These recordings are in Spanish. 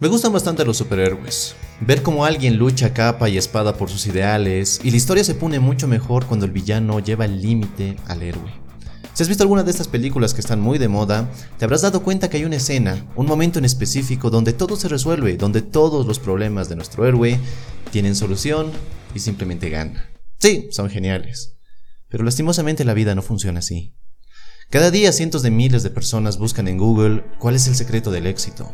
Me gustan bastante los superhéroes. Ver cómo alguien lucha capa y espada por sus ideales, y la historia se pone mucho mejor cuando el villano lleva el límite al héroe. Si has visto alguna de estas películas que están muy de moda, te habrás dado cuenta que hay una escena, un momento en específico donde todo se resuelve, donde todos los problemas de nuestro héroe tienen solución y simplemente gana. Sí, son geniales. Pero lastimosamente la vida no funciona así. Cada día cientos de miles de personas buscan en Google cuál es el secreto del éxito.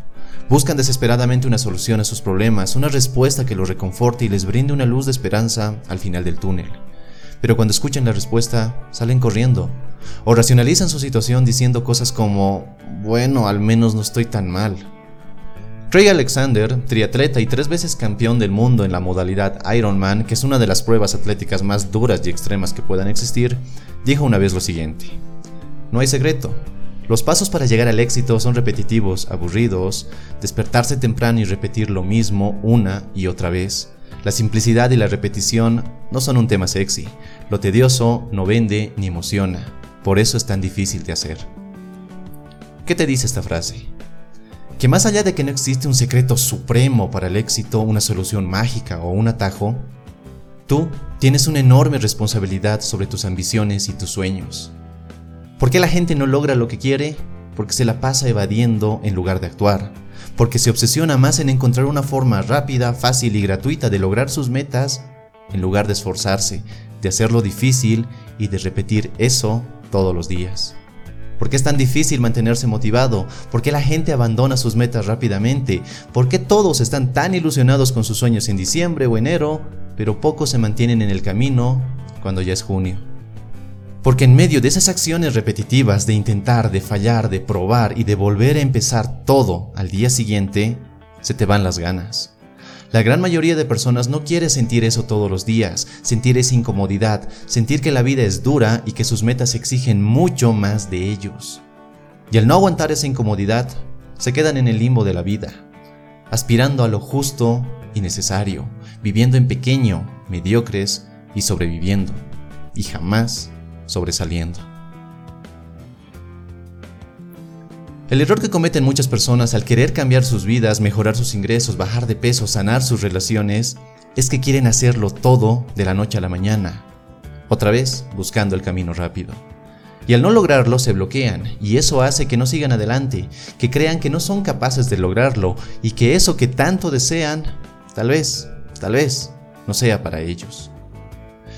Buscan desesperadamente una solución a sus problemas, una respuesta que los reconforte y les brinde una luz de esperanza al final del túnel. Pero cuando escuchan la respuesta, salen corriendo o racionalizan su situación diciendo cosas como, bueno, al menos no estoy tan mal. Craig Alexander, triatleta y tres veces campeón del mundo en la modalidad Ironman, que es una de las pruebas atléticas más duras y extremas que puedan existir, dijo una vez lo siguiente. No hay secreto. Los pasos para llegar al éxito son repetitivos, aburridos, despertarse temprano y repetir lo mismo una y otra vez. La simplicidad y la repetición no son un tema sexy. Lo tedioso no vende ni emociona. Por eso es tan difícil de hacer. ¿Qué te dice esta frase? Que más allá de que no existe un secreto supremo para el éxito, una solución mágica o un atajo, tú tienes una enorme responsabilidad sobre tus ambiciones y tus sueños. ¿Por qué la gente no logra lo que quiere? Porque se la pasa evadiendo en lugar de actuar. Porque se obsesiona más en encontrar una forma rápida, fácil y gratuita de lograr sus metas en lugar de esforzarse, de hacerlo difícil y de repetir eso todos los días. ¿Por qué es tan difícil mantenerse motivado? ¿Por qué la gente abandona sus metas rápidamente? ¿Por qué todos están tan ilusionados con sus sueños en diciembre o enero, pero pocos se mantienen en el camino cuando ya es junio? Porque en medio de esas acciones repetitivas de intentar, de fallar, de probar y de volver a empezar todo al día siguiente, se te van las ganas. La gran mayoría de personas no quiere sentir eso todos los días, sentir esa incomodidad, sentir que la vida es dura y que sus metas exigen mucho más de ellos. Y al no aguantar esa incomodidad, se quedan en el limbo de la vida, aspirando a lo justo y necesario, viviendo en pequeño, mediocres y sobreviviendo, y jamás sobresaliendo. El error que cometen muchas personas al querer cambiar sus vidas, mejorar sus ingresos, bajar de peso, sanar sus relaciones, es que quieren hacerlo todo de la noche a la mañana, otra vez buscando el camino rápido. Y al no lograrlo se bloquean, y eso hace que no sigan adelante, que crean que no son capaces de lograrlo, y que eso que tanto desean, tal vez, tal vez, no sea para ellos.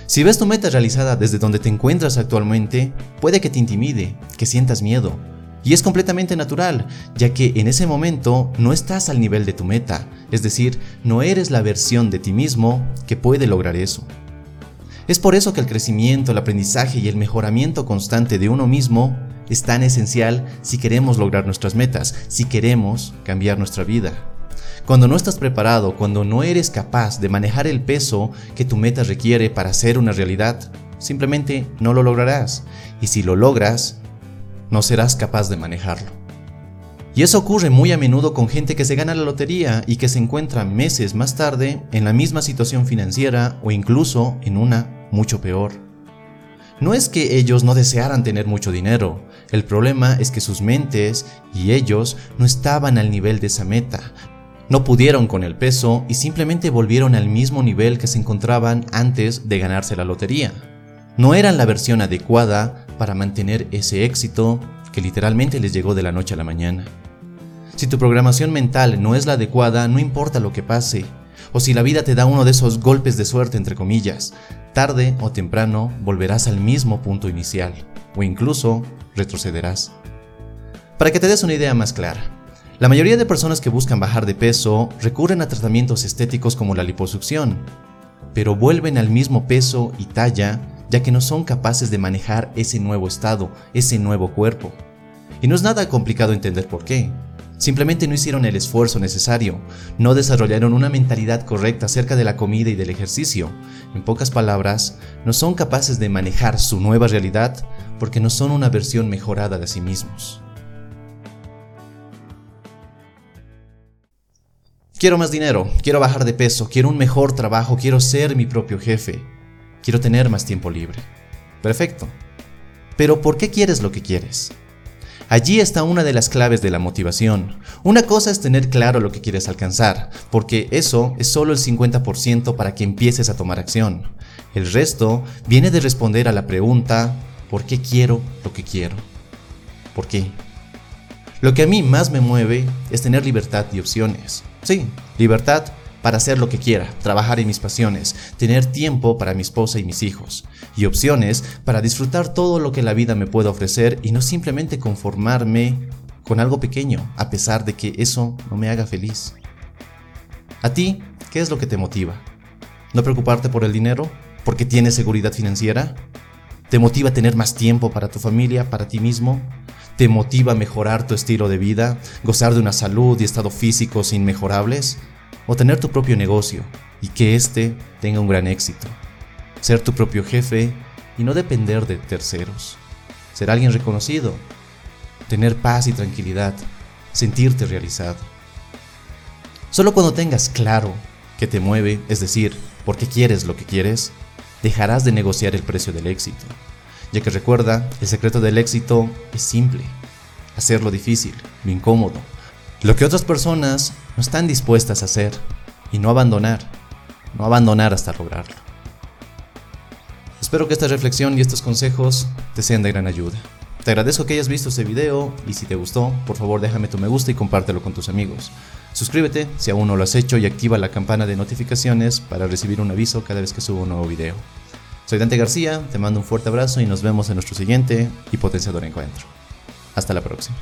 Si ves tu meta realizada desde donde te encuentras actualmente, puede que te intimide, que sientas miedo. Y es completamente natural, ya que en ese momento no estás al nivel de tu meta, es decir, no eres la versión de ti mismo que puede lograr eso. Es por eso que el crecimiento, el aprendizaje y el mejoramiento constante de uno mismo es tan esencial si queremos lograr nuestras metas, si queremos cambiar nuestra vida. Cuando no estás preparado, cuando no eres capaz de manejar el peso que tu meta requiere para ser una realidad, simplemente no lo lograrás. Y si lo logras, no serás capaz de manejarlo. Y eso ocurre muy a menudo con gente que se gana la lotería y que se encuentra meses más tarde en la misma situación financiera o incluso en una mucho peor. No es que ellos no desearan tener mucho dinero, el problema es que sus mentes y ellos no estaban al nivel de esa meta, no pudieron con el peso y simplemente volvieron al mismo nivel que se encontraban antes de ganarse la lotería. No eran la versión adecuada para mantener ese éxito que literalmente les llegó de la noche a la mañana. Si tu programación mental no es la adecuada, no importa lo que pase, o si la vida te da uno de esos golpes de suerte entre comillas, tarde o temprano volverás al mismo punto inicial, o incluso retrocederás. Para que te des una idea más clara, la mayoría de personas que buscan bajar de peso recurren a tratamientos estéticos como la liposucción, pero vuelven al mismo peso y talla ya que no son capaces de manejar ese nuevo estado, ese nuevo cuerpo. Y no es nada complicado entender por qué. Simplemente no hicieron el esfuerzo necesario, no desarrollaron una mentalidad correcta acerca de la comida y del ejercicio. En pocas palabras, no son capaces de manejar su nueva realidad porque no son una versión mejorada de sí mismos. Quiero más dinero, quiero bajar de peso, quiero un mejor trabajo, quiero ser mi propio jefe, quiero tener más tiempo libre. Perfecto. Pero ¿por qué quieres lo que quieres? Allí está una de las claves de la motivación. Una cosa es tener claro lo que quieres alcanzar, porque eso es solo el 50% para que empieces a tomar acción. El resto viene de responder a la pregunta, ¿por qué quiero lo que quiero? ¿Por qué? Lo que a mí más me mueve es tener libertad y opciones. Sí, libertad para hacer lo que quiera, trabajar en mis pasiones, tener tiempo para mi esposa y mis hijos, y opciones para disfrutar todo lo que la vida me pueda ofrecer y no simplemente conformarme con algo pequeño, a pesar de que eso no me haga feliz. ¿A ti qué es lo que te motiva? ¿No preocuparte por el dinero? ¿Porque tienes seguridad financiera? ¿Te motiva tener más tiempo para tu familia, para ti mismo? ¿Te motiva mejorar tu estilo de vida, gozar de una salud y estado físicos inmejorables? o tener tu propio negocio y que éste tenga un gran éxito. Ser tu propio jefe y no depender de terceros. Ser alguien reconocido. Tener paz y tranquilidad. Sentirte realizado. Solo cuando tengas claro que te mueve, es decir, por qué quieres lo que quieres, dejarás de negociar el precio del éxito. Ya que recuerda, el secreto del éxito es simple. Hacerlo difícil, lo incómodo, lo que otras personas no están dispuestas a hacer y no abandonar, no abandonar hasta lograrlo. Espero que esta reflexión y estos consejos te sean de gran ayuda. Te agradezco que hayas visto este video y si te gustó, por favor déjame tu me gusta y compártelo con tus amigos. Suscríbete si aún no lo has hecho y activa la campana de notificaciones para recibir un aviso cada vez que subo un nuevo video. Soy Dante García, te mando un fuerte abrazo y nos vemos en nuestro siguiente y potenciador encuentro. Hasta la próxima.